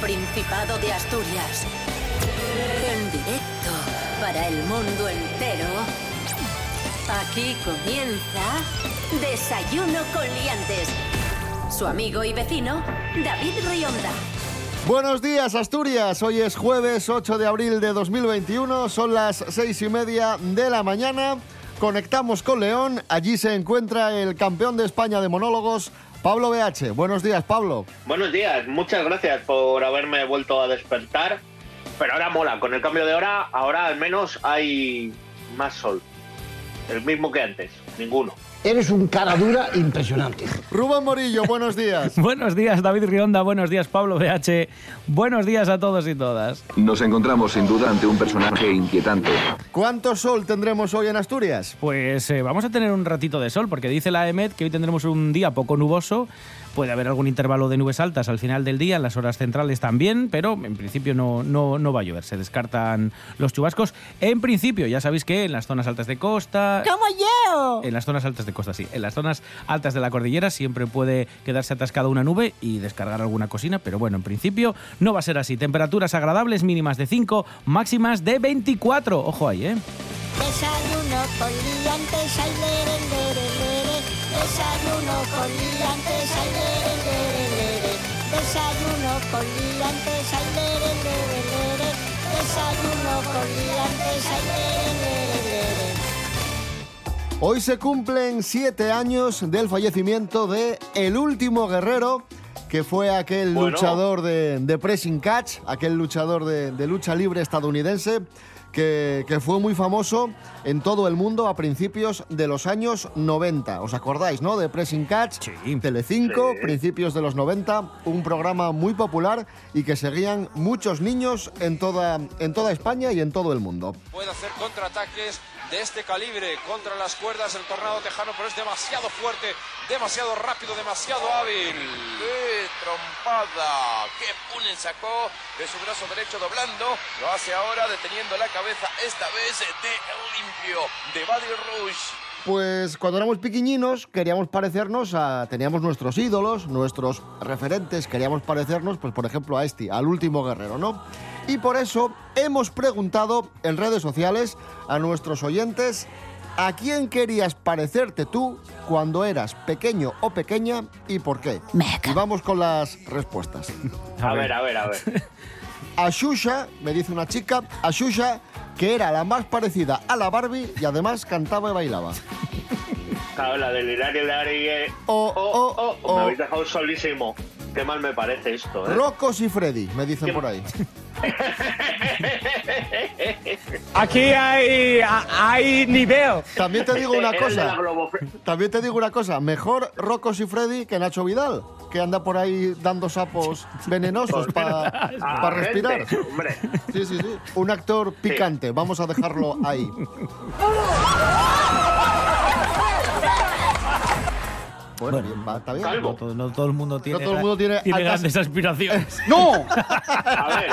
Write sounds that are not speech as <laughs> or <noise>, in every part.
Principado de Asturias. En directo para el mundo entero. Aquí comienza Desayuno con Liantes. Su amigo y vecino, David Rionda. Buenos días, Asturias. Hoy es jueves 8 de abril de 2021. Son las seis y media de la mañana. Conectamos con León. Allí se encuentra el campeón de España de monólogos, Pablo BH. Buenos días, Pablo. Buenos días. Muchas gracias por haberme vuelto a despertar. Pero ahora mola. Con el cambio de hora, ahora al menos hay más sol. El mismo que antes. Ninguno. Eres un cara dura impresionante. Rubén Morillo, buenos días. <laughs> buenos días, David Rionda. Buenos días, Pablo BH. Buenos días a todos y todas. Nos encontramos sin duda ante un personaje inquietante. ¿Cuánto sol tendremos hoy en Asturias? Pues eh, vamos a tener un ratito de sol, porque dice la EMET que hoy tendremos un día poco nuboso Puede haber algún intervalo de nubes altas al final del día, en las horas centrales también, pero en principio no, no, no va a llover. Se descartan los chubascos. En principio, ya sabéis que en las zonas altas de costa. ¡Como yo! En las zonas altas de costa, sí. En las zonas altas de la cordillera siempre puede quedarse atascada una nube y descargar alguna cocina, pero bueno, en principio no va a ser así. Temperaturas agradables, mínimas de 5, máximas de 24. Ojo ahí, ¿eh? Desayuno con liantes, con liantes, ay. Desayuno con liantes, ay, lere. Desayuno con liantes, ay. Hoy se cumplen siete años del fallecimiento de El Último Guerrero, que fue aquel Bueno. luchador de, de pressing catch, aquel luchador de, de lucha libre estadounidense, que, que fue muy famoso en todo el mundo a principios de los años 90. ¿Os acordáis, no? De pressing catch, Sí. Telecinco, Sí. principios de los 90, un programa muy popular y que seguían muchos niños en toda, en toda España y en todo el mundo. puede hacer contraataques de este calibre contra las cuerdas el tornado tejano, pero es demasiado fuerte, demasiado rápido, demasiado hábil. ¡Qué trompada! ¡Qué punen sacó de su brazo derecho doblando! Lo hace ahora deteniendo la cabeza, esta vez de Limpio, de Buddy Rush. Pues cuando éramos piquiñinos queríamos parecernos a... Teníamos nuestros ídolos, nuestros referentes, queríamos parecernos, pues por ejemplo a este, al último guerrero, ¿no? Y por eso hemos preguntado en redes sociales a nuestros oyentes a quién querías parecerte tú cuando eras pequeño o pequeña y por qué. Meca. Y vamos con las respuestas. <laughs> A ver, a ver, a ver. A Shusha, me dice una chica, a Shusha, que era la más parecida a la Barbie y además cantaba y bailaba. Claro, la del Hilari, Hilari, eh. Oh, oh, oh, oh. Me habéis dejado solísimo. Qué mal me parece esto, ¿eh? Rocos y Freddy, me dicen ¿Qué- por ahí. <laughs> Aquí hay, hay nivel. También te digo una <laughs> cosa. También te digo una cosa. Mejor Rocos y Freddy que Nacho Vidal, que anda por ahí dando sapos <laughs> venenosos para respirar. gente, Hombre. Sí, sí, sí. Un actor picante. Vamos a dejarlo ahí. Bueno, bien, va, está bien. Calvo. No todo, no todo el mundo tiene, todo el mundo tiene altas- grandes aspiraciones. <laughs> ¡No! A ver.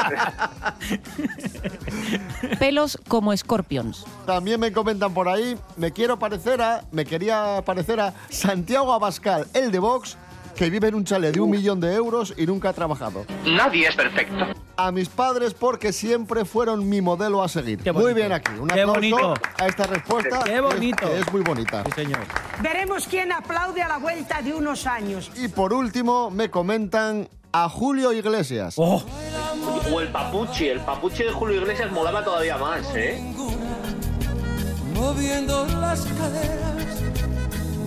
<laughs> pelos como escorpions. También me comentan por ahí, me quiero parecer a, me quería parecer a Santiago Abascal, el de Vox, que vive en un chalet de un millón de euros y nunca ha trabajado. Nadie es perfecto. A mis padres porque siempre fueron mi modelo a seguir. Qué muy bien aquí. Un Qué aplauso bonito. a esta respuesta. Qué que es- bonito. que es muy bonita. Sí, señor. Veremos quién aplaude a la vuelta de unos años. Y por último me comentan a Julio Iglesias. Oh, O el papuchi. El papuchi de Julio Iglesias molaba todavía más, ¿eh? Moviendo las caderas,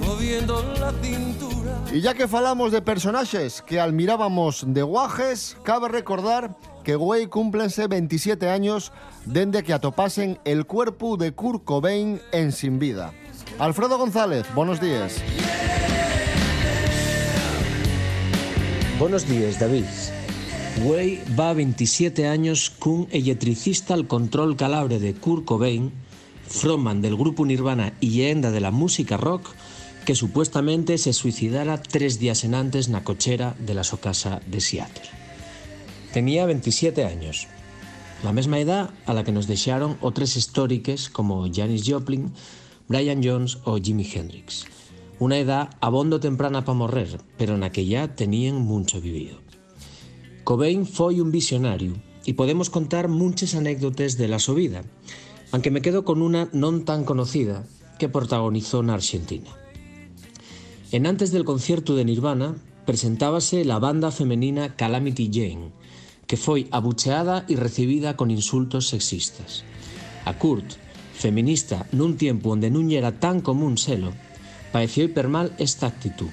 moviendo la cintura. Y ya que falamos de personajes que admirábamos de guajes, cabe recordar que güey cúmplense 27 años dende que atopasen el cuerpo de Kurt Cobain en Sin Vida. Alfredo González, buenos días. Buenos días, David. Güey va 27 años cun electricista al control calabre de Kurt Cobain, frontman del grupo Nirvana y leyenda de la música rock, que supuestamente se suicidara tres días en antes na cochera de la su casa de Seattle. Tenía 27 años, la mesma edad a la que nos deixaron otros históricos como Janis Joplin, Brian Jones o Jimi Hendrix. Una edad abondo temprana para morrer, pero en aquella tenían mucho vivido. Cobain foi un visionario e podemos contar muchas anécdotas de la su vida, aunque me quedo con una non tan conocida que protagonizó na Argentina. En antes del concierto de Nirvana presentábase la banda femenina Calamity Jane, que foi abucheada e recibida con insultos sexistas. A Kurt, feminista nun tiempo onde non era tan común selo, pareció hiper mal esta actitud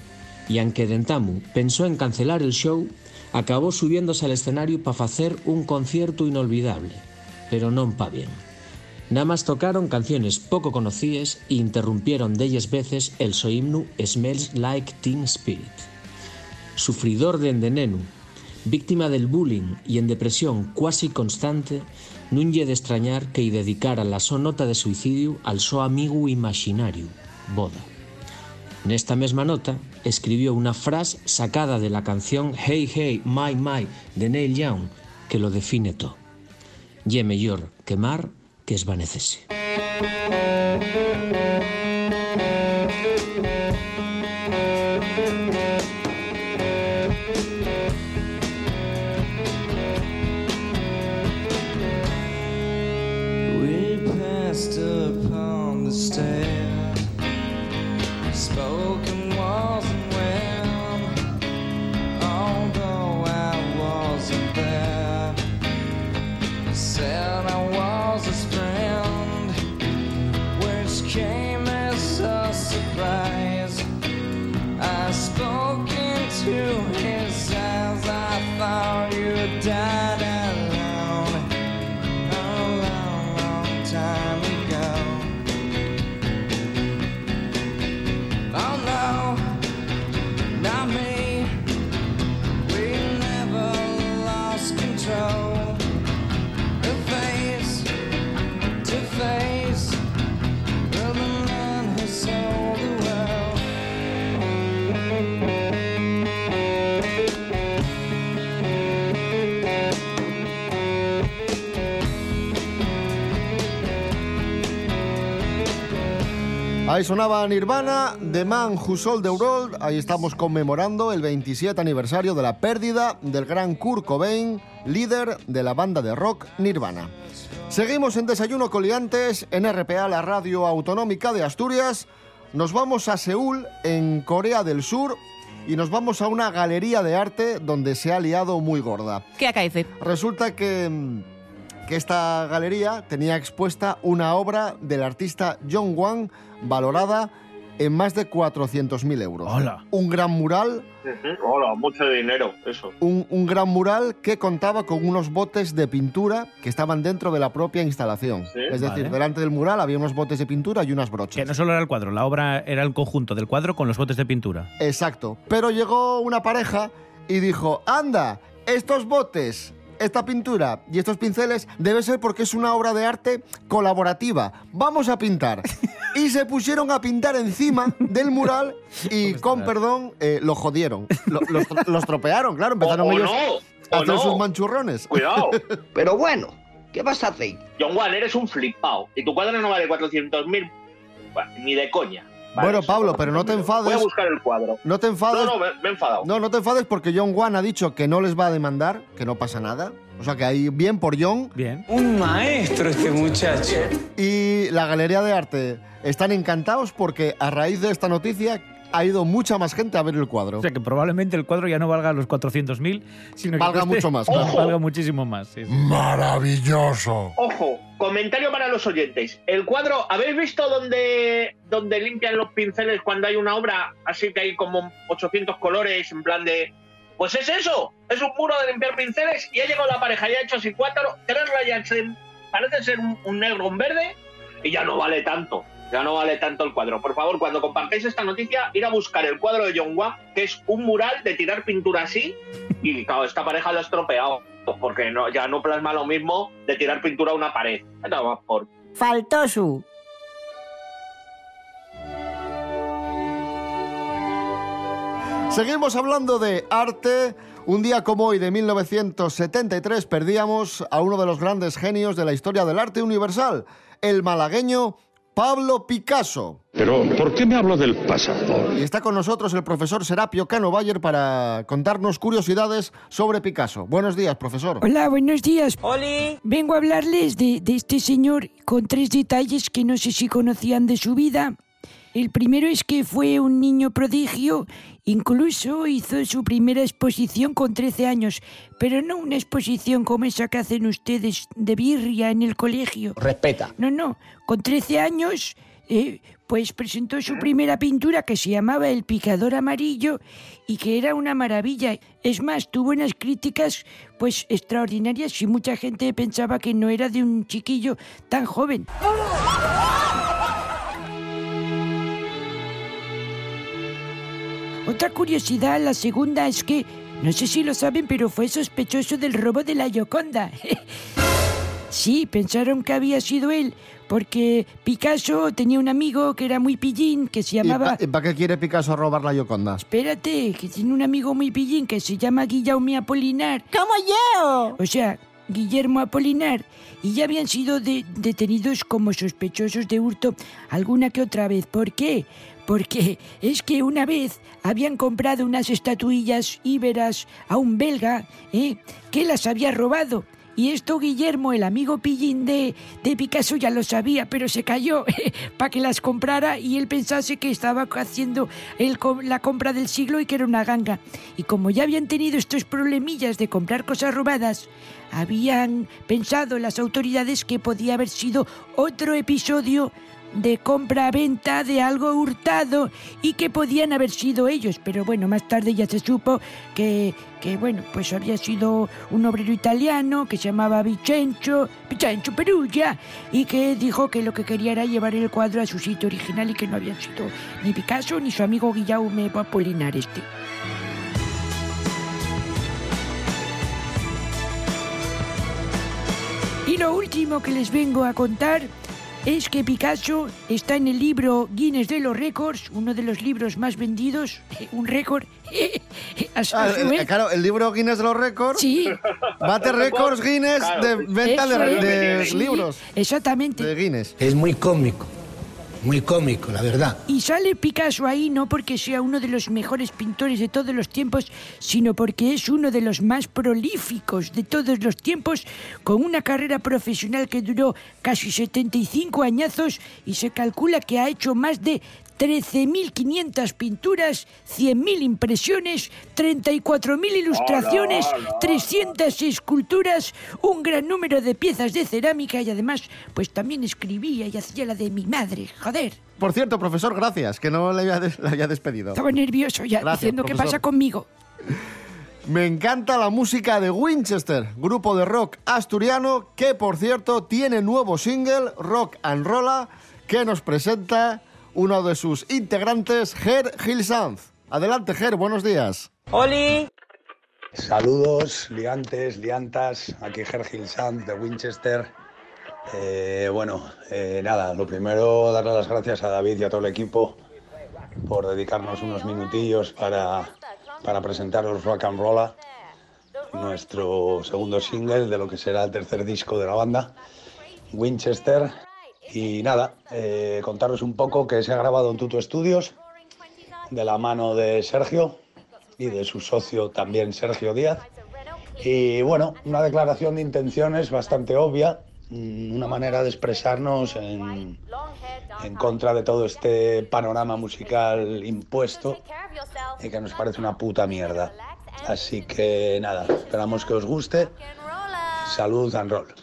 e aunque Dentamu pensó en cancelar el show, acabó subiéndose al escenario para facer un concierto inolvidable, pero non pa bien. Nada más tocaron canciones poco conocidas e interrumpieron delles veces el so himno Smells Like Teen Spirit. Sufridor de endenenu, víctima del bullying y en depresión cuasi constante, non lle de extrañar que lle dedicara la so nota de suicidio al so amigo imaginario, Boda. Nesta mesma nota, escribió una frase sacada de la canción Hey Hey My My de Neil Young que lo define todo. Ye mellor quemar que esvanecese. Ahí sonaba Nirvana, The Man Who Sold the World. Ahí estamos conmemorando el 27 aniversario de la pérdida del gran Kurt Cobain, líder de la banda de rock Nirvana. Seguimos en Desayuno Coliantes en RPA, la radio autonómica de Asturias. Nos vamos a Seúl, en Corea del Sur, y nos vamos a una galería de arte donde se ha liado muy gorda. ¿Qué acaece? Resulta que, mm, que esta galería tenía expuesta una obra del artista John Wang valorada en más de 400.000 euros. Hola. Un gran mural, Hola, mucho dinero, eso. un, un gran mural que contaba con unos botes de pintura que estaban dentro de la propia instalación. Sí. es decir, Vale. delante del mural había unos botes de pintura y unas brochas. Que no solo era el cuadro, la obra era el conjunto del cuadro con los botes de pintura. Exacto. Pero llegó una pareja y dijo, anda, estos botes, esta pintura y estos pinceles debe ser porque es una obra de arte colaborativa. Vamos a pintar. <laughs> Y se pusieron a pintar encima del mural y, con perdón, eh, lo jodieron. Lo- los, los tropearon, claro. Empezaron O- o ellos no, a hacer no. sus manchurrones. Cuidado. <laughs> Pero bueno, ¿qué vas a hacer? John Juan, eres un flipao. Y tu cuadro no vale 400.000 bueno, ni de coña. Vale, Bueno, Pablo, pero no te 400.000. enfades. Voy a buscar el cuadro. No te enfades. No, no, me, me he enfadado. No, no te enfades porque John Wan ha dicho que no les va a demandar, que no pasa nada. O sea que ahí bien por John. Bien. Un maestro este muchacho. Y la Galería de Arte están encantados porque a raíz de esta noticia ha ido mucha más gente a ver el cuadro. O sea que probablemente el cuadro ya no valga los 400.000, sino que Valga cueste- mucho más, <laughs> claro. Valga muchísimo más. sí, sí. Maravilloso. Ojo, comentario para los oyentes. El cuadro, ¿habéis visto donde, donde limpian los pinceles cuando hay una obra así que hay como 800 colores en plan de... Pues es eso, es un muro de limpiar pinceles y ha llegado la pareja y ha hecho así cuatro, tres rayas, en- parece ser un, un negro, un verde y ya no vale tanto. Ya no vale tanto el cuadro. Por favor, cuando compartáis esta noticia, ir a buscar el cuadro de John Wang, que es un mural de tirar pintura así. Y claro, esta pareja lo ha estropeado. Porque no, ya no plasma lo mismo de tirar pintura a una pared. Por. Faltó su. Seguimos hablando de arte. Un día como hoy de 1973 perdíamos a uno de los grandes genios de la historia del arte universal, el malagueño Pablo Picasso. Pero, ¿por qué me hablo del pasado? Y está con nosotros el profesor Serapio Cano Bayer para contarnos curiosidades sobre Picasso. Buenos días, profesor. Hola, buenos días. Vengo a hablarles de, de este señor con tres detalles que no sé si conocían de su vida. El primero es que fue un niño prodigio, incluso hizo su primera exposición con 13 años, pero no una exposición como esa que hacen ustedes de birria en el colegio. Respeta. No, no, con 13 años, eh, pues presentó su primera pintura que se llamaba El Picador Amarillo y que era una maravilla. Es más, tuvo unas críticas pues extraordinarias y mucha gente pensaba que no era de un chiquillo tan joven. Otra curiosidad, la segunda, es que, no sé si lo saben, pero fue sospechoso del robo de la Gioconda. <laughs> sí, pensaron que había sido él, porque Picasso tenía un amigo que era muy pillín, que se ¿Y llamaba... para qué quiere Picasso robar la Yoconda? Espérate, que tiene un amigo muy pillín que se llama Guillaume Apolinar. ¡Como yo! O sea, Guillermo Apolinar. Y ya habían sido de- detenidos como sospechosos de hurto alguna que otra vez. ¿Por qué? Porque es que una vez habían comprado unas estatuillas íberas a un belga ¿eh? que las había robado. Y esto Guillermo, el amigo pillín de, de Picasso, ya lo sabía, pero se cayó <laughs> para que las comprara y él pensase que estaba haciendo el la compra del siglo y que era una ganga. Y como ya habían tenido estos problemillas de comprar cosas robadas, habían pensado las autoridades que podía haber sido otro episodio de compra-venta de algo hurtado y que podían haber sido ellos. Pero bueno, más tarde ya se supo que, que bueno, pues había sido un obrero italiano que se llamaba Vicencio, Vicencio Perugia, y que dijo que lo que quería era llevar el cuadro a su sitio original y que no habían sido ni Picasso ni su amigo Guillaume Apolinar este. Y lo último que les vengo a contar es que Picasso está en el libro Guinness de los Récords, uno de los libros más vendidos, eh, <laughs> un récord. <laughs> Ah, el- el- claro, el libro Guinness de los récords. Sí. Bate récords Guinness de venta de. Sí, libros. Exactamente. De Guinness. Es muy cómico, muy cómico, la verdad. Y sale Picasso ahí no porque sea uno de los mejores pintores de todos los tiempos, sino porque es uno de los más prolíficos de todos los tiempos, con una carrera profesional que duró casi 75 añazos y se calcula que ha hecho más de 13.500 pinturas, 100.000 impresiones, 34.000 ilustraciones, ¡Hala, hala! 300 esculturas, un gran número de piezas de cerámica y además, pues también escribía y hacía la de mi madre, joder. Por cierto, profesor, gracias, que no le había, des- le había despedido. Estaba nervioso ya, Gracias, diciendo qué profesor. pasa conmigo. <laughs> Me encanta la música de Winchester, grupo de rock asturiano que, por cierto, tiene nuevo single, Rock and Rolla, que nos presenta uno de sus integrantes, Ger Gilsanz. Adelante, Ger, buenos días. ¡Oli! Saludos, liantes, liantas, aquí Gergil Sanz de Winchester. Eh, bueno, eh, nada, lo primero darle las gracias a David y a todo el equipo por dedicarnos unos minutillos para, para presentaros Rock and Rolla, nuestro segundo single de lo que será el tercer disco de la banda, Winchester. Y nada, eh, contaros un poco que se ha grabado en Tuto Studios de la mano de Sergio y de su socio también Sergio Díaz. Y bueno, una declaración de intenciones bastante obvia, mm, una manera de expresarnos en, en contra de todo este panorama musical impuesto y que nos parece una puta mierda. Así que nada, esperamos que os guste. Salud and roll.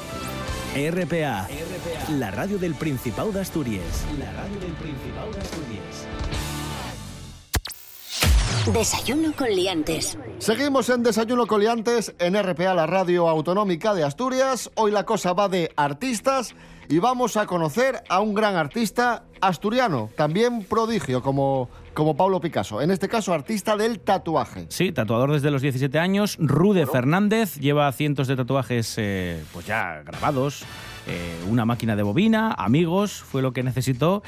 RPA. La radio del Principado de Asturias. La radio del Principado de Asturias. Desayuno con liantes. Seguimos en Desayuno Coliantes en RPA, la radio autonómica de Asturias. Hoy la cosa va de artistas y vamos a conocer a un gran artista asturiano, también prodigio como, como Pablo Picasso. En este caso, artista del tatuaje. Sí, tatuador desde los 17 años. Rude Fernández lleva cientos de tatuajes eh, pues ya grabados. eh, una máquina de bobina, amigos, fue lo que necesitó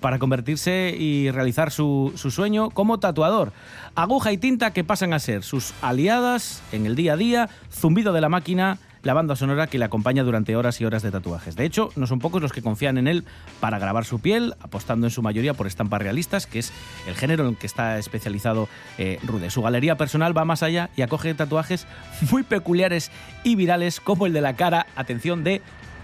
para convertirse y realizar su, su sueño como tatuador. Aguja y tinta que pasan a ser sus aliadas en el día a día, zumbido de la máquina, la banda sonora que le acompaña durante horas y horas de tatuajes. De hecho, no son pocos los que confían en él para grabar su piel, apostando en su mayoría por estampas realistas, que es el género en el que está especializado eh, Rude. Su galería personal va más allá y acoge tatuajes muy peculiares y virales, como el de la cara, atención, de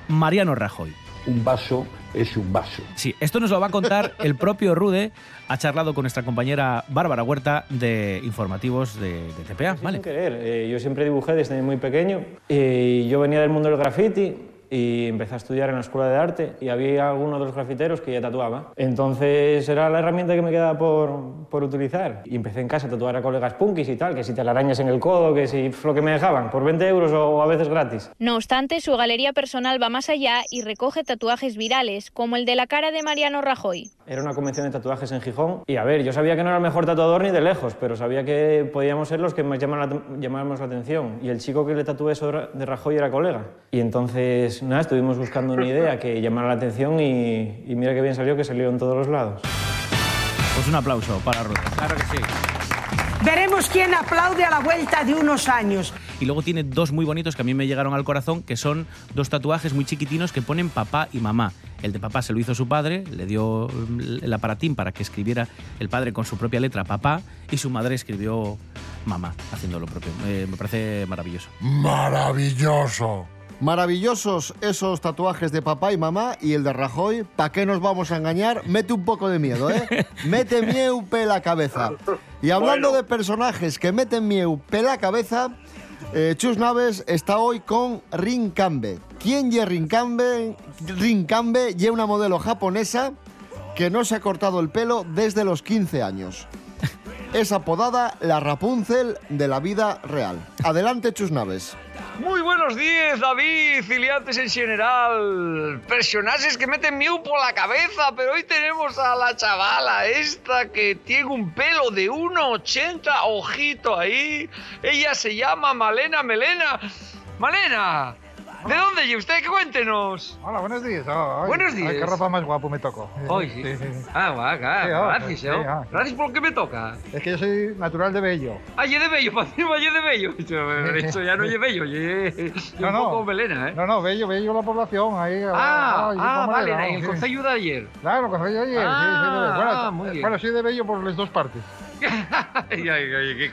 Mariano Rajoy. Un vaso es un vaso. Sí, esto nos lo va a contar el propio Rude. Ha charlado con nuestra compañera Bárbara Huerta de informativos de, de TPA. Vale. Sin querer, eh, yo siempre dibujé desde muy pequeño. Eh, yo venía del mundo del graffiti y empecé a estudiar en la escuela de arte y había algunos de los grafiteros que ya tatuaba. Entonces era la herramienta que me quedaba por, por utilizar. Y empecé en casa a tatuar a colegas punkis y tal, que si te en el codo, que si lo que me dejaban, por 20 euros o a veces gratis. No obstante, su galería personal va más allá y recoge tatuajes virales, como el de la cara de Mariano Rajoy. Era una convención de tatuajes en Gijón y a ver, yo sabía que no era el mejor tatuador ni de lejos, pero sabía que podíamos ser los que más llamaran la, llamáramos la atención. Y el chico que le tatué eso de Rajoy era colega. Y entonces, nada, estuvimos buscando una idea que llamara la atención y, y mira qué bien salió, que salió en todos los lados. Pues un aplauso para Rude. Claro que sí. Veremos quién aplaude a la vuelta de unos años. Y luego tiene dos muy bonitos que a mí me llegaron al corazón, que son dos tatuajes muy chiquitinos que ponen papá y mamá. El de papá se lo hizo su padre, le dio el aparatín para que escribiera el padre con su propia letra papá y su madre escribió mamá haciendo lo propio. Eh, me parece maravilloso. Maravilloso. Maravillosos esos tatuajes de papá y mamá y el de Rajoy. ¿Para qué nos vamos a engañar? Mete un poco de miedo, ¿eh? <laughs> Mete miedo la cabeza. Y hablando de personajes que meten miedo la cabeza, eh, Chus Naves está hoy con Rincambe. ¿Quién es Rincambe? Rincambe y una modelo japonesa que no se ha cortado el pelo desde los 15 años. Es apodada la Rapunzel de la vida real. Adelante, Chus Naves. Muy buenos días, David, filiantes en general. Personajes que meten miedo por la cabeza, pero hoy tenemos a la chavala esta que tiene un pelo de 1,80, ojito ahí. Ella se llama Malena Melena. Malena, ¿de dónde llega usted? Cuéntenos. Hola, buenos días. Ah, ay, Buenos días. Ay, qué ropa más guapo me tocó. Hoy sí. Ah, Sí, ah, gracias, sí, ¿no? ah. Gracias por lo que me toca. Es que yo soy natural de Bello. Ah, de bello, para encima ye de bello. Eso ya no ye bello, ye No, un no. poco melena, ¿eh? No, no, Bello, Bello la población. Ahí, Ah, ay, ah, vale, en el concello de ayer. Claro, con ayer, sí, Ah, soy de. Bueno, ah, muy bien. bueno, soy de Bello por las dos partes. <laughs> Ay, ay, ay, qué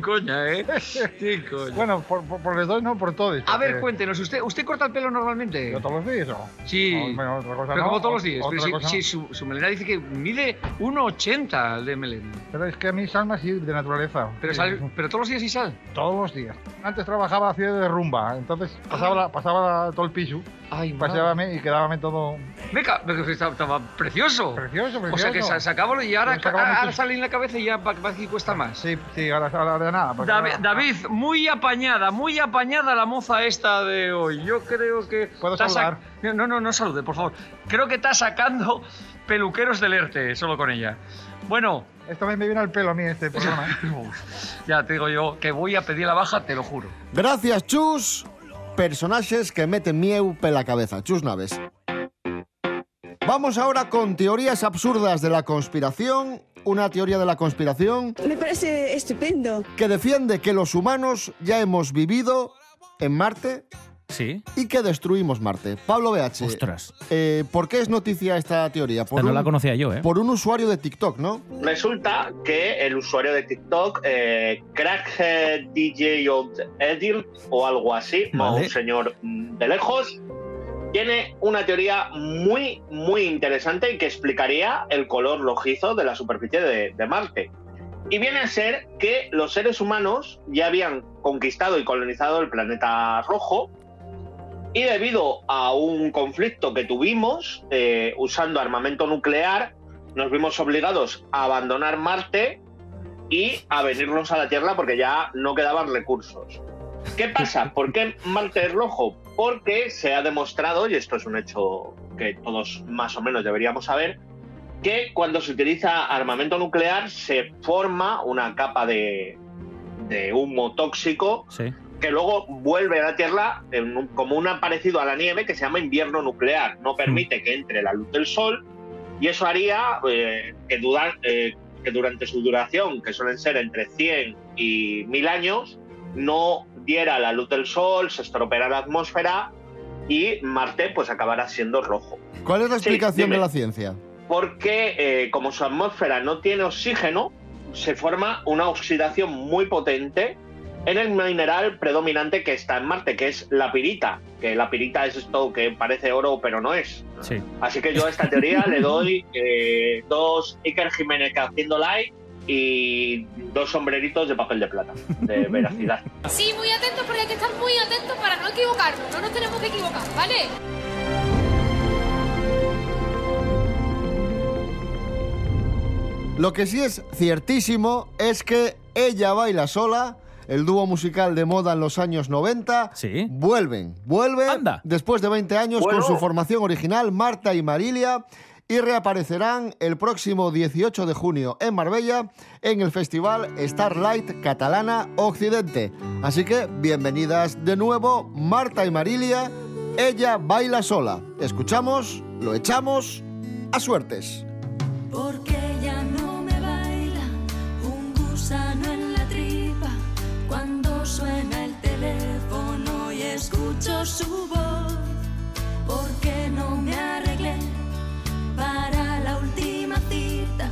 coña, ¿eh? <laughs> Coña. Bueno, por, por, por las dos no, por todos. A ver, porque- cuéntenos, ¿usted, ¿usted corta el pelo normalmente? ¿Yo todos los días? Sí, No, bueno, otra cosa pero no, como todos los días. Pero si, cosa si su, su melena dice que mide 1,80 el de melena. Pero es que a mí salma así de naturaleza. Pero, Sí. sal- pero todos los días sí sal. Todos los días. Antes trabajaba haciendo de rumba, entonces pasaba, la- pasaba la- todo el piso, Ay, paseábame y quedábame todo que estaba, estaba precioso. precioso, precioso. O sea que sa- sacábalo y ahora, ahora sale en la cabeza y ya pa- parece que cuesta más. Sí, sí, ahora, ahora de nada. David, ahora- David, muy apañada, muy apañada la moza esta de hoy. Yo creo que. ¿Puedo sac- saludar? No, no, no salude, por favor. Creo que está sacando peluqueros del ERTE solo con ella. Bueno. Esto me viene al pelo a mí este <laughs> programa. ¿eh? ya te digo yo que voy a pedir la baja, te lo juro. Gracias, Chus. Personajes que meten miedo la cabeza. Chus Naves. Vamos ahora con teorías absurdas de la conspiración. Una teoría de la conspiración Me parece estupendo. que defiende que los humanos ya hemos vivido en Marte, Sí. y que destruimos Marte. Pablo BH, Ostras. eh, ¿por qué es noticia esta teoría? Esta no la conocía yo, ¿eh? Por un usuario de TikTok, ¿no? Resulta que el usuario de TikTok, eh, Crackhead DJ Old Edil o algo así, o un señor mm, de lejos, tiene una teoría muy, muy interesante y que explicaría el color rojizo de la superficie de, de Marte. Y viene a ser que los seres humanos ya habían conquistado y colonizado el planeta rojo y debido a un conflicto que tuvimos eh, usando armamento nuclear, nos vimos obligados a abandonar Marte y a venirnos a la Tierra porque ya no quedaban recursos. ¿Qué pasa? <laughs> ¿Por qué Marte es rojo? Porque se ha demostrado, y esto es un hecho que todos más o menos deberíamos saber, que cuando se utiliza armamento nuclear se forma una capa de, de humo tóxico Sí. Que luego vuelve a la Tierra en un- como un parecido a la nieve que se llama invierno nuclear. No permite que entre la luz del Sol y eso haría eh, que, eh, que durante su duración, que suelen ser entre 100 y 1000 años, no diera la luz del Sol, se estropeara la atmósfera y Marte pues acabará siendo rojo. ¿Cuál es la Sí, explicación dime. de la ciencia? Porque eh, como su atmósfera no tiene oxígeno, se forma una oxidación muy potente en el mineral predominante que está en Marte, que es la pirita. Que la pirita es esto que parece oro, pero no es. Sí. Así que yo a esta teoría le doy <laughs> eh, dos Iker Jiménez haciendo like y dos sombreritos de papel de plata, de <laughs> veracidad. Sí, muy atentos porque hay que estar muy atentos para no equivocarnos. No nos tenemos que equivocar, ¿vale? Lo que sí es ciertísimo es que Ella baila sola, el dúo musical de moda en los años 90, vuelven, vuelven después de 20 años Bueno. con su formación original, Marta y Marilia, y reaparecerán el próximo 18 de junio en Marbella en el festival Starlight Catalana Occidente. Así que bienvenidas de nuevo, Marta y Marilia, Ella baila sola. Escuchamos, lo echamos, a suertes. Porque ella no me baila un gusano suena el teléfono y escucho su voz. Porque no me arreglé para la última cita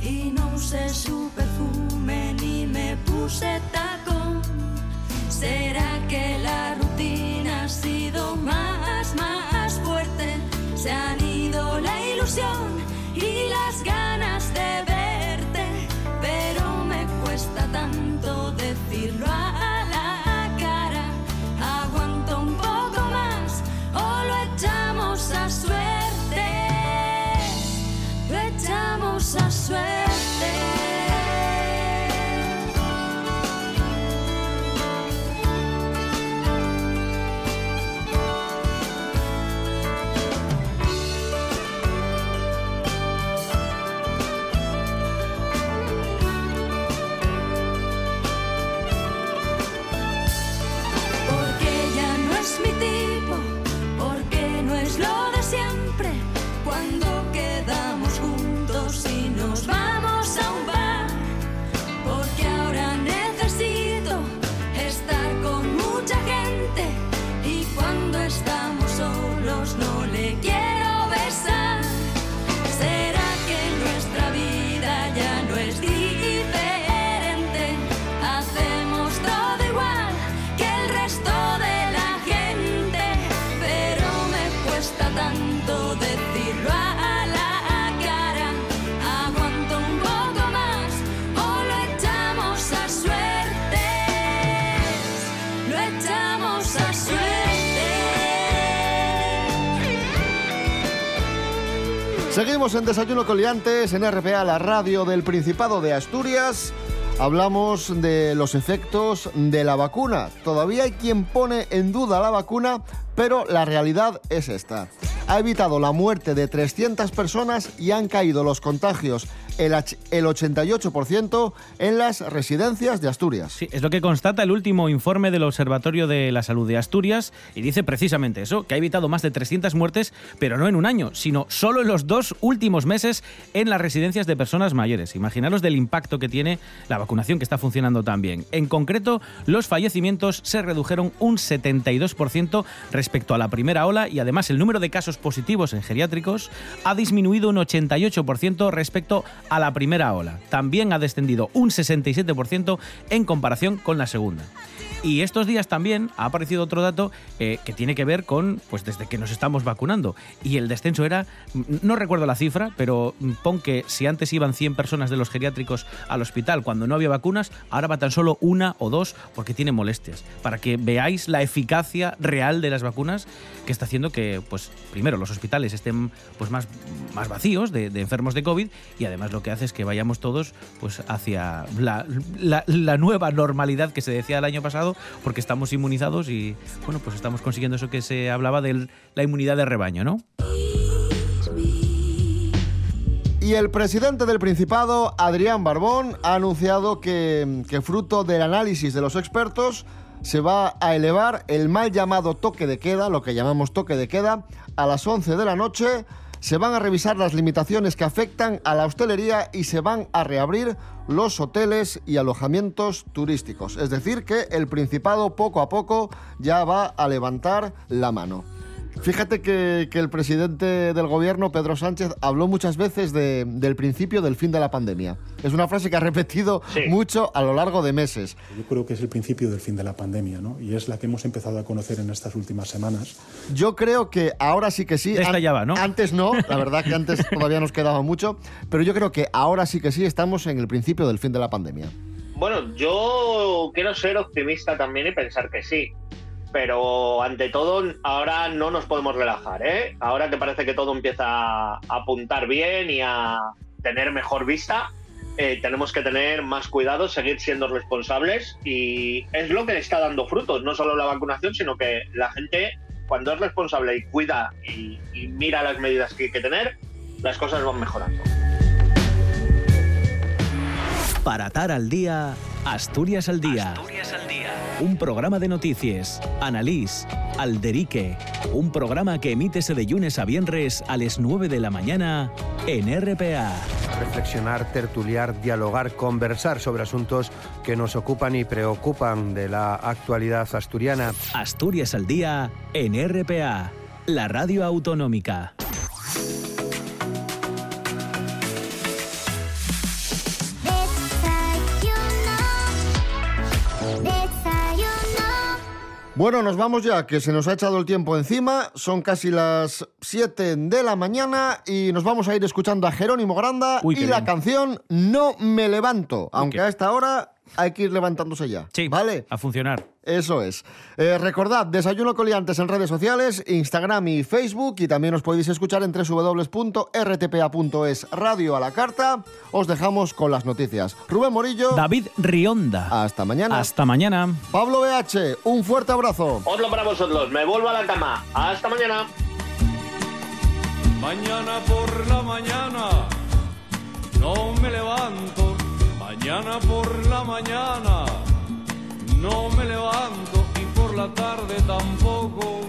y no usé su perfume ni me puse tacón. ¿Será que la rutina Seguimos en Desayuno con Liantes, en RPA, la radio del Principado de Asturias. Hablamos de los efectos de la vacuna. Todavía hay quien pone en duda la vacuna, pero la realidad es esta. Ha evitado la muerte de 300 personas y han caído los contagios el, ach- el 88% en las residencias de Asturias. Sí, es lo que constata el último informe del Observatorio de la Salud de Asturias y dice precisamente eso, que ha evitado más de 300 muertes, pero no en un año, sino solo en los dos últimos meses en las residencias de personas mayores. Imaginaros del impacto que tiene la vacunación que está funcionando tan bien. En concreto, los fallecimientos se redujeron un 72% respecto a la primera ola y además el número de casos positivos en geriátricos ha disminuido un 88% respecto a la primera ola. También ha descendido un 67% en comparación con la segunda. Y estos días también ha aparecido otro dato eh, que tiene que ver con, pues desde que nos estamos vacunando. Y el descenso era, mm, no recuerdo la cifra, pero mm, pon que si antes iban 100 personas de los geriátricos al hospital cuando no había vacunas, ahora va tan solo una o dos porque tiene molestias. Para que veáis la eficacia real de las vacunas que está haciendo que, pues, primero los hospitales estén pues más, más vacíos de, enfermos de COVID y además lo que hace es que vayamos todos pues hacia la, la- la nueva normalidad que se decía el año pasado porque estamos inmunizados y bueno pues estamos consiguiendo eso que se hablaba de la inmunidad de rebaño, ¿no? Y el presidente del Principado, Adrián Barbón, ha anunciado que, que fruto del análisis de los expertos se va a elevar el mal llamado toque de queda, lo que llamamos toque de queda, a las 11 de la noche. Se van a revisar las limitaciones que afectan a la hostelería y se van a reabrir los hoteles y alojamientos turísticos. Es decir, que el Principado poco a poco ya va a levantar la mano. Fíjate que, que el presidente del gobierno, Pedro Sánchez, habló muchas veces de- del principio del fin de la pandemia. Es una frase que ha repetido mucho a lo largo de meses. Yo creo que es el principio del fin de la pandemia, ¿no? Y es la que hemos empezado a conocer en estas últimas semanas. Yo creo que ahora sí que sí. An- ya va, ¿no? Antes no, la verdad que antes <laughs> todavía nos quedaba mucho, pero yo creo que ahora sí que sí estamos en el principio del fin de la pandemia. Bueno, yo quiero ser optimista también y pensar que sí. Pero ante todo, ahora no nos podemos relajar, ¿eh? Ahora que parece que todo empieza a apuntar bien y a tener mejor vista, eh, tenemos que tener más cuidado, seguir siendo responsables y es lo que está dando frutos, no solo la vacunación, sino que la gente cuando es responsable y cuida y, y mira las medidas que hay que tener, las cosas van mejorando. Para atar al día, Asturias al día. Un programa de noticias, Analís, Alderique, un programa que emítese de lunes a viernes a las 9 de la mañana en RPA. Reflexionar, tertuliar, dialogar, conversar sobre asuntos que nos ocupan y preocupan de la actualidad asturiana. Asturias al día en RPA, la radio autonómica. Bueno, nos vamos ya, que se nos ha echado el tiempo encima. Son casi las 7 de la mañana y nos vamos a ir escuchando a Jerónimo Granda Uy, y la bien. canción No me levanto. Aunque a esta hora hay que ir levantándose ya. Sí, ¿Vale? a funcionar. Eso es. Eh, recordad, Desayuno Coliantes en redes sociales, Instagram y Facebook, y también os podéis escuchar en www.rtpa.es Radio a la Carta. Os dejamos con las noticias. Rubén Morillo. David Rionda. Hasta mañana. Hasta mañana. Pablo BH, un fuerte abrazo. Otro para vosotros, me vuelvo a la cama. Hasta mañana. Mañana por la mañana no me levanto. Mañana por la mañana no me levanto y por la tarde tampoco.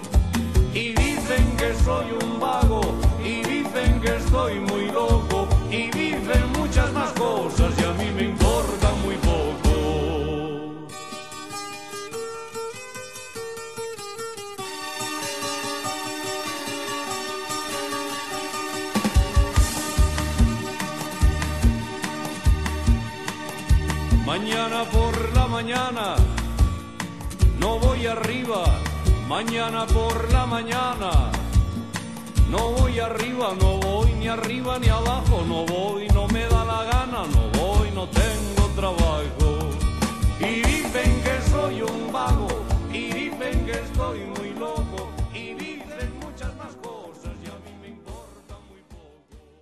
Y dicen que soy un vago y dicen que estoy muy loco y dicen muchas más cosas y a mí me importa Mañana por la mañana. No voy arriba, no voy ni arriba ni abajo, no voy, no me da la gana, no voy, no tengo trabajo. Y dicen que soy un vago